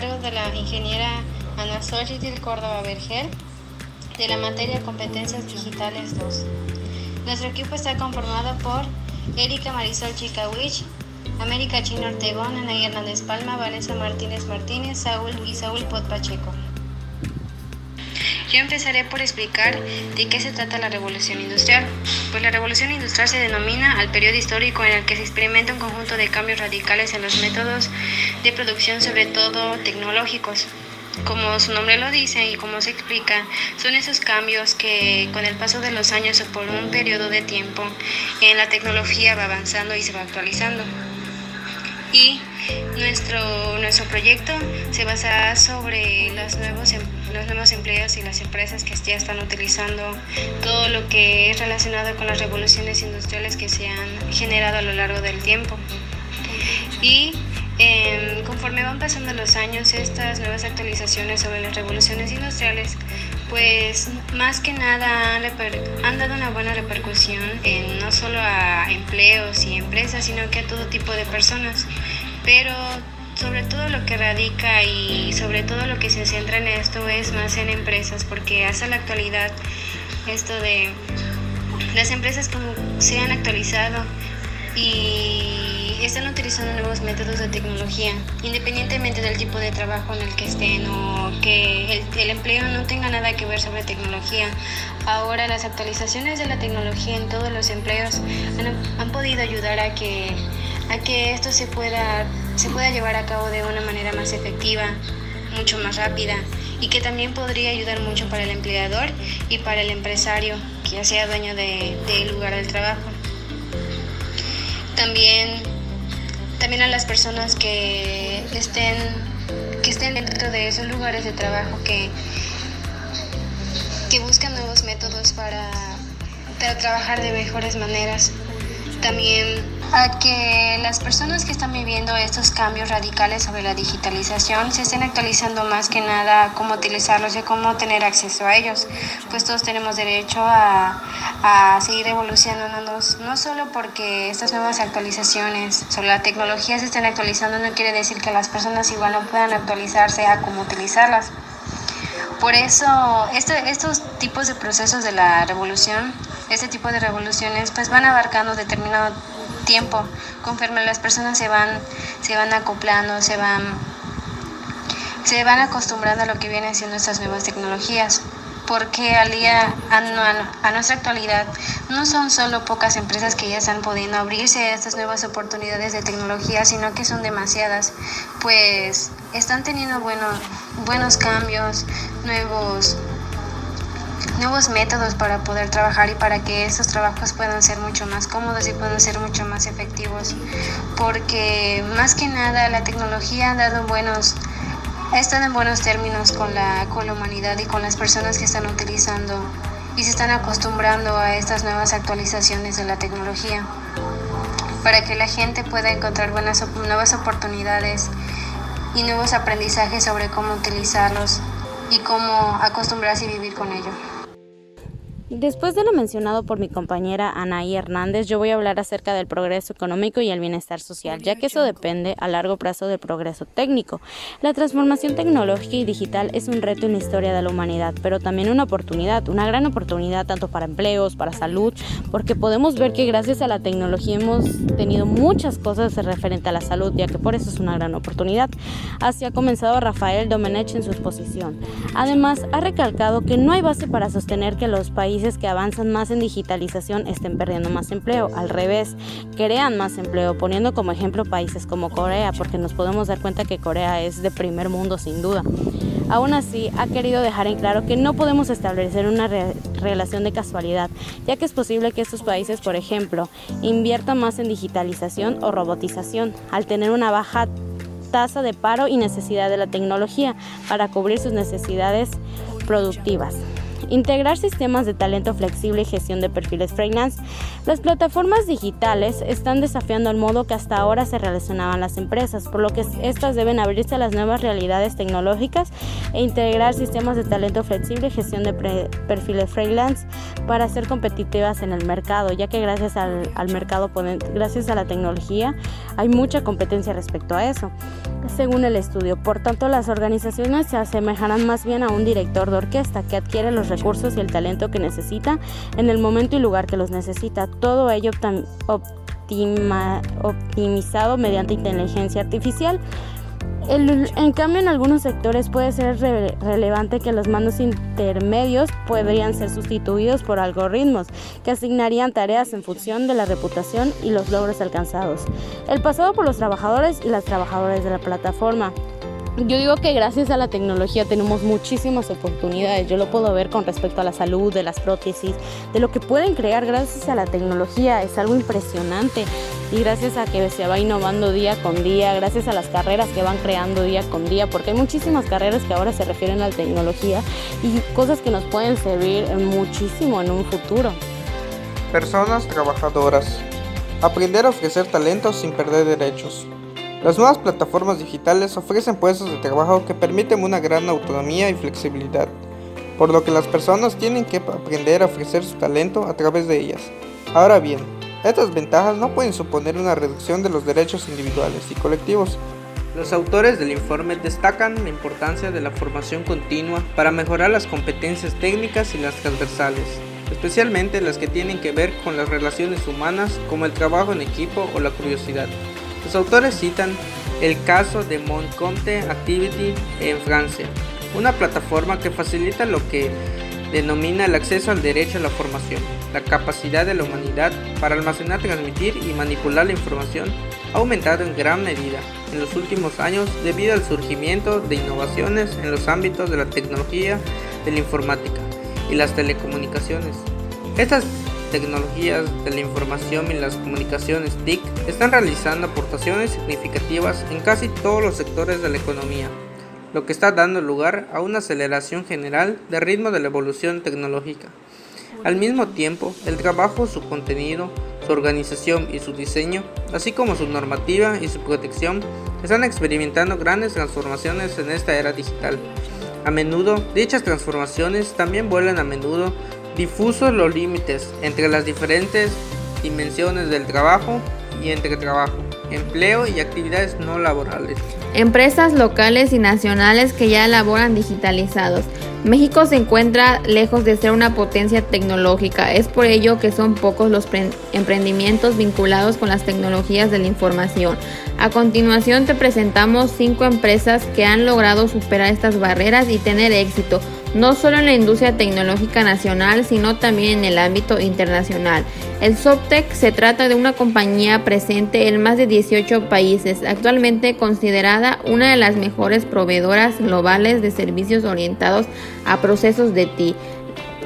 cargo de la ingeniera Ana Xochitl Córdoba Vergel, de la materia Competencias Digitales 2. Nuestro equipo está conformado por Erika Marisol Chicawich, América Chino Ortegón, Ana Hernández Palma, Vanessa Martínez Martínez, Saúl y Saúl Pot Pacheco. Yo empezaré por explicar de qué se trata la revolución industrial. Pues la revolución industrial se denomina al periodo histórico en el que se experimenta un conjunto de cambios radicales en los métodos de producción, sobre todo tecnológicos. Como su nombre lo dice y como se explica, son esos cambios que con el paso de los años o por un periodo de tiempo en la tecnología va avanzando y se va actualizando y nuestro, nuestro proyecto se basa sobre los nuevos, em, los nuevos empleos y las empresas que ya están utilizando todo lo que es relacionado con las revoluciones industriales que se han generado a lo largo del tiempo. Y em, conforme van pasando los años, estas nuevas actualizaciones sobre las revoluciones industriales, pues más que nada han, han dado una buena repercusión en no solo a empleos y empresas, sino que a todo tipo de personas pero sobre todo lo que radica y sobre todo lo que se centra en esto es más en empresas, porque hasta la actualidad esto de las empresas como se han actualizado y están utilizando nuevos métodos de tecnología, independientemente del tipo de trabajo en el que estén o que el, empleo no tenga nada que ver sobre tecnología. Ahora las actualizaciones de la tecnología en todos los empleos han, han podido ayudar a que a que esto se pueda, se pueda llevar a cabo de una manera más efectiva, mucho más rápida y que también podría ayudar mucho para el empleador y para el empresario que ya sea dueño del de lugar del trabajo. También, también a las personas que estén, que estén dentro de esos lugares de trabajo que, que buscan nuevos métodos para, para trabajar de mejores maneras. También a que las personas que están viviendo estos cambios radicales sobre la digitalización se estén actualizando más que nada cómo utilizarlos y cómo tener acceso a ellos, pues todos tenemos derecho a, a seguir evolucionándonos, no solo porque estas nuevas actualizaciones sobre la tecnología se estén actualizando, no quiere decir que las personas igual no puedan actualizarse a cómo utilizarlas. Por eso, estos tipos de procesos de la revolución, este tipo de revoluciones, pues van abarcando determinado tiempo, conforme las personas se van, se van acoplando, se van, se van acostumbrando a lo que vienen siendo estas nuevas tecnologías. Porque al día, a, nuestra actualidad, no son solo pocas empresas que ya están pudiendo abrirse a estas nuevas oportunidades de tecnología, sino que son demasiadas, pues están teniendo bueno, buenos cambios, nuevos nuevos métodos para poder trabajar y para que estos trabajos puedan ser mucho más cómodos y puedan ser mucho más efectivos. Porque más que nada la tecnología ha dado buenos, ha estado en buenos términos con la, con la humanidad y con las personas que están utilizando y se están acostumbrando a estas nuevas actualizaciones de la tecnología para que la gente pueda encontrar buenas nuevas oportunidades y nuevos aprendizajes sobre cómo utilizarlos y cómo acostumbrarse y vivir con ello. Después de lo mencionado por mi compañera Anaí Hernández, yo voy a hablar acerca del progreso económico y el bienestar social, ya que eso depende a largo plazo del progreso técnico. La transformación tecnológica y digital es un reto en la historia de la humanidad, pero también una oportunidad, una gran oportunidad tanto para empleos, para salud, porque podemos ver que gracias a la tecnología hemos tenido muchas cosas referente a la salud, ya que por eso es una gran oportunidad. Así ha comenzado Rafael Domenech en su exposición. Además, ha recalcado que no hay base para sostener que los países que avanzan más en digitalización estén perdiendo más empleo. Al revés, crean más empleo, poniendo como ejemplo países como Corea, porque nos podemos dar cuenta que Corea es de primer mundo sin duda. Aún así, ha querido dejar en claro que no podemos establecer una relación de casualidad, ya que es posible que estos países, por ejemplo, inviertan más en digitalización o robotización, al tener una baja tasa de paro y necesidad de la tecnología para cubrir sus necesidades productivas. Integrar sistemas de talento flexible y gestión de perfiles freelance. Las plataformas digitales están desafiando el modo que hasta ahora se relacionaban las empresas, por lo que estas deben abrirse a las nuevas realidades tecnológicas e integrar sistemas de talento flexible y gestión de perfiles freelance para ser competitivas en el mercado, ya que gracias al, al mercado, gracias a la tecnología, hay mucha competencia respecto a eso según el estudio. Por tanto, las organizaciones se asemejarán más bien a un director de orquesta que adquiere los recursos y el talento que necesita en el momento y lugar que los necesita. Todo ello optimizado mediante inteligencia artificial en cambio, en algunos sectores puede ser relevante que los mandos intermedios podrían ser sustituidos por algoritmos que asignarían tareas en función de la reputación y los logros alcanzados. El pasado por los trabajadores y las trabajadoras de la plataforma. Yo digo que gracias a la tecnología tenemos muchísimas oportunidades. Yo lo puedo ver con respecto a la salud, de las prótesis, de lo que pueden crear gracias a la tecnología. Es algo impresionante. Y gracias a que se va innovando día con día, gracias a las carreras que van creando día con día, porque hay muchísimas carreras que ahora se refieren a la tecnología y cosas que nos pueden servir muchísimo en un futuro. Personas trabajadoras. Aprender a ofrecer talentos sin perder derechos. Las nuevas plataformas digitales ofrecen puestos de trabajo que permiten una gran autonomía y flexibilidad, por lo que las personas tienen que aprender a ofrecer su talento a través de ellas. Ahora bien, estas ventajas no pueden suponer una reducción de los derechos individuales y colectivos. Los autores del informe destacan la importancia de la formación continua para mejorar las competencias técnicas y las transversales, especialmente las que tienen que ver con las relaciones humanas como el trabajo en equipo o la curiosidad. Los autores citan el caso de Montcomte Activity en Francia, una plataforma que facilita lo que denomina el acceso al derecho a la formación. La capacidad de la humanidad para almacenar, transmitir y manipular la información ha aumentado en gran medida en los últimos años debido al surgimiento de innovaciones en los ámbitos de la tecnología, de la informática y las telecomunicaciones. Estas tecnologías de la información y las comunicaciones TIC están realizando aportaciones significativas en casi todos los sectores de la economía, lo que está dando lugar a una aceleración general del ritmo de la evolución tecnológica. Al mismo tiempo, el trabajo, su contenido, su organización y su diseño, así como su normativa y su protección, están experimentando grandes transformaciones en esta era digital. A menudo, dichas transformaciones también vuelven a menudo difusos los límites entre las diferentes dimensiones del trabajo y entre trabajo, empleo y actividades no laborales. Empresas locales y nacionales que ya laboran digitalizados. México se encuentra lejos de ser una potencia tecnológica, es por ello que son pocos los emprendimientos vinculados con las tecnologías de la información. A continuación te presentamos cinco empresas que han logrado superar estas barreras y tener éxito no solo en la industria tecnológica nacional, sino también en el ámbito internacional. El Soptec se trata de una compañía presente en más de 18 países, actualmente considerada una de las mejores proveedoras globales de servicios orientados a procesos de TI.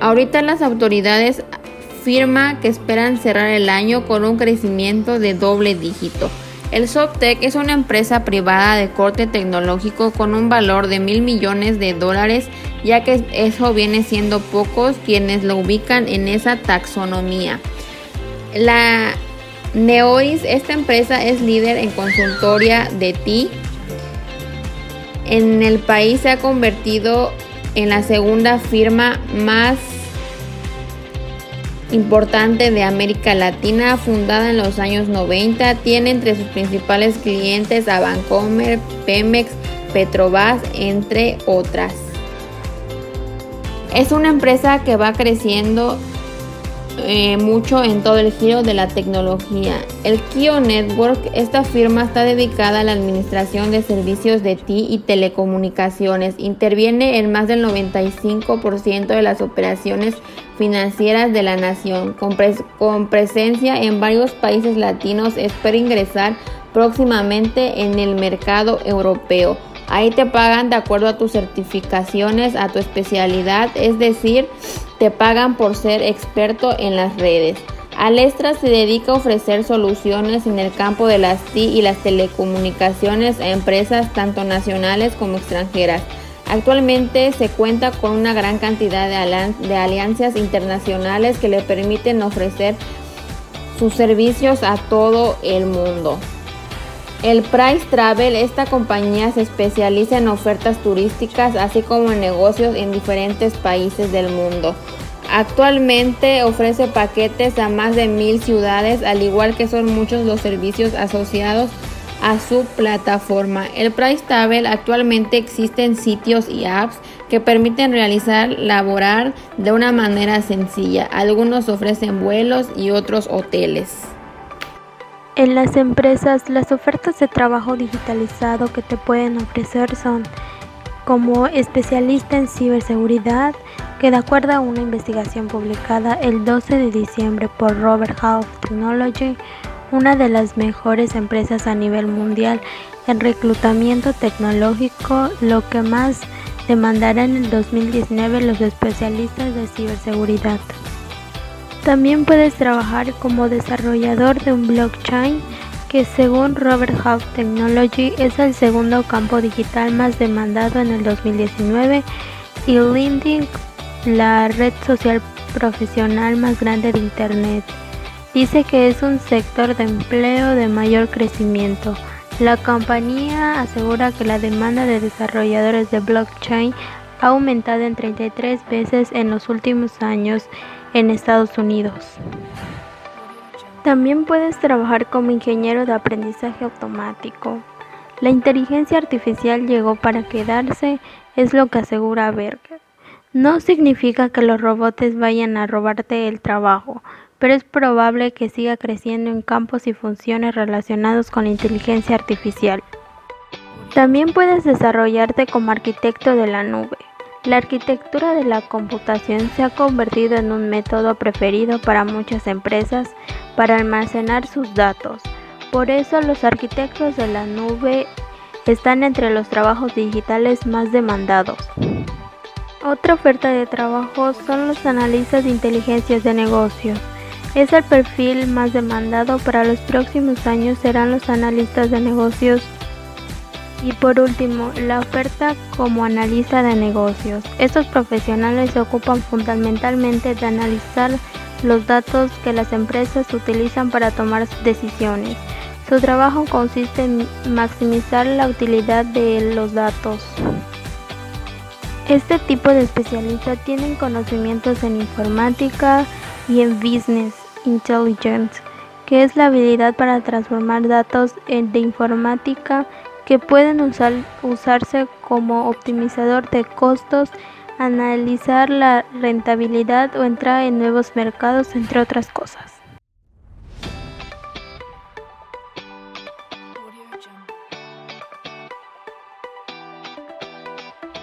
Ahorita las autoridades firma que esperan cerrar el año con un crecimiento de doble dígito. El Softec es una empresa privada de corte tecnológico con un valor de mil millones de dólares, ya que eso viene siendo pocos quienes lo ubican en esa taxonomía. La Neois, esta empresa es líder en consultoría de TI. En el país se ha convertido en la segunda firma más importante de América Latina, fundada en los años 90, tiene entre sus principales clientes a Vancomer, Pemex, Petrobras, entre otras. Es una empresa que va creciendo eh, mucho en todo el giro de la tecnología. El Kio Network, esta firma está dedicada a la administración de servicios de TI y telecomunicaciones. Interviene en más del 95% de las operaciones financieras de la nación. Con, con presencia en varios países latinos, espera ingresar próximamente en el mercado europeo. Ahí te pagan de acuerdo a tus certificaciones, a tu especialidad, es decir, te pagan por ser experto en las redes. Alestra se dedica a ofrecer soluciones en el campo de las TI y las telecomunicaciones a empresas tanto nacionales como extranjeras. Actualmente se cuenta con una gran cantidad de, alianzas internacionales que le permiten ofrecer sus servicios a todo el mundo. El Price Travel, esta compañía se especializa en ofertas turísticas así como en negocios en diferentes países del mundo. Actualmente ofrece paquetes a más de mil ciudades, al igual que son muchos los servicios asociados a su plataforma. El Price Travel actualmente existen sitios y apps que permiten realizar laborar de una manera sencilla. Algunos ofrecen vuelos y otros hoteles. En las empresas, las ofertas de trabajo digitalizado que te pueden ofrecer son como especialista en ciberseguridad, que de acuerdo a una investigación publicada el 12 de diciembre por Robert Half Technology, una de las mejores empresas a nivel mundial en reclutamiento tecnológico, lo que más demandará en el 2019 los especialistas de ciberseguridad. También puedes trabajar como desarrollador de un blockchain que según Robert Half Technology es el segundo campo digital más demandado en el 2019 y LinkedIn la red social profesional más grande de Internet. Dice que es un sector de empleo de mayor crecimiento. La compañía asegura que la demanda de desarrolladores de blockchain ha aumentado en 33 veces en los últimos años en Estados Unidos. También puedes trabajar como ingeniero de aprendizaje automático. La inteligencia artificial llegó para quedarse, es lo que asegura Berger. No significa que los robots vayan a robarte el trabajo, pero es probable que siga creciendo en campos y funciones relacionados con la inteligencia artificial. También puedes desarrollarte como arquitecto de la nube. La arquitectura de la computación se ha convertido en un método preferido para muchas empresas para almacenar sus datos. Por eso los arquitectos de la nube están entre los trabajos digitales más demandados. Otra oferta de trabajo son los analistas de inteligencias de negocios. Es el perfil más demandado para los próximos años serán los analistas de negocios. Y por último, la oferta como analista de negocios. Estos profesionales se ocupan fundamentalmente de analizar los datos que las empresas utilizan para tomar decisiones. Su trabajo consiste en maximizar la utilidad de los datos. Este tipo de especialistas tienen conocimientos en informática y en business intelligence, que es la habilidad para transformar datos de informática que pueden usarse como optimizador de costos, analizar la rentabilidad o entrar en nuevos mercados, entre otras cosas.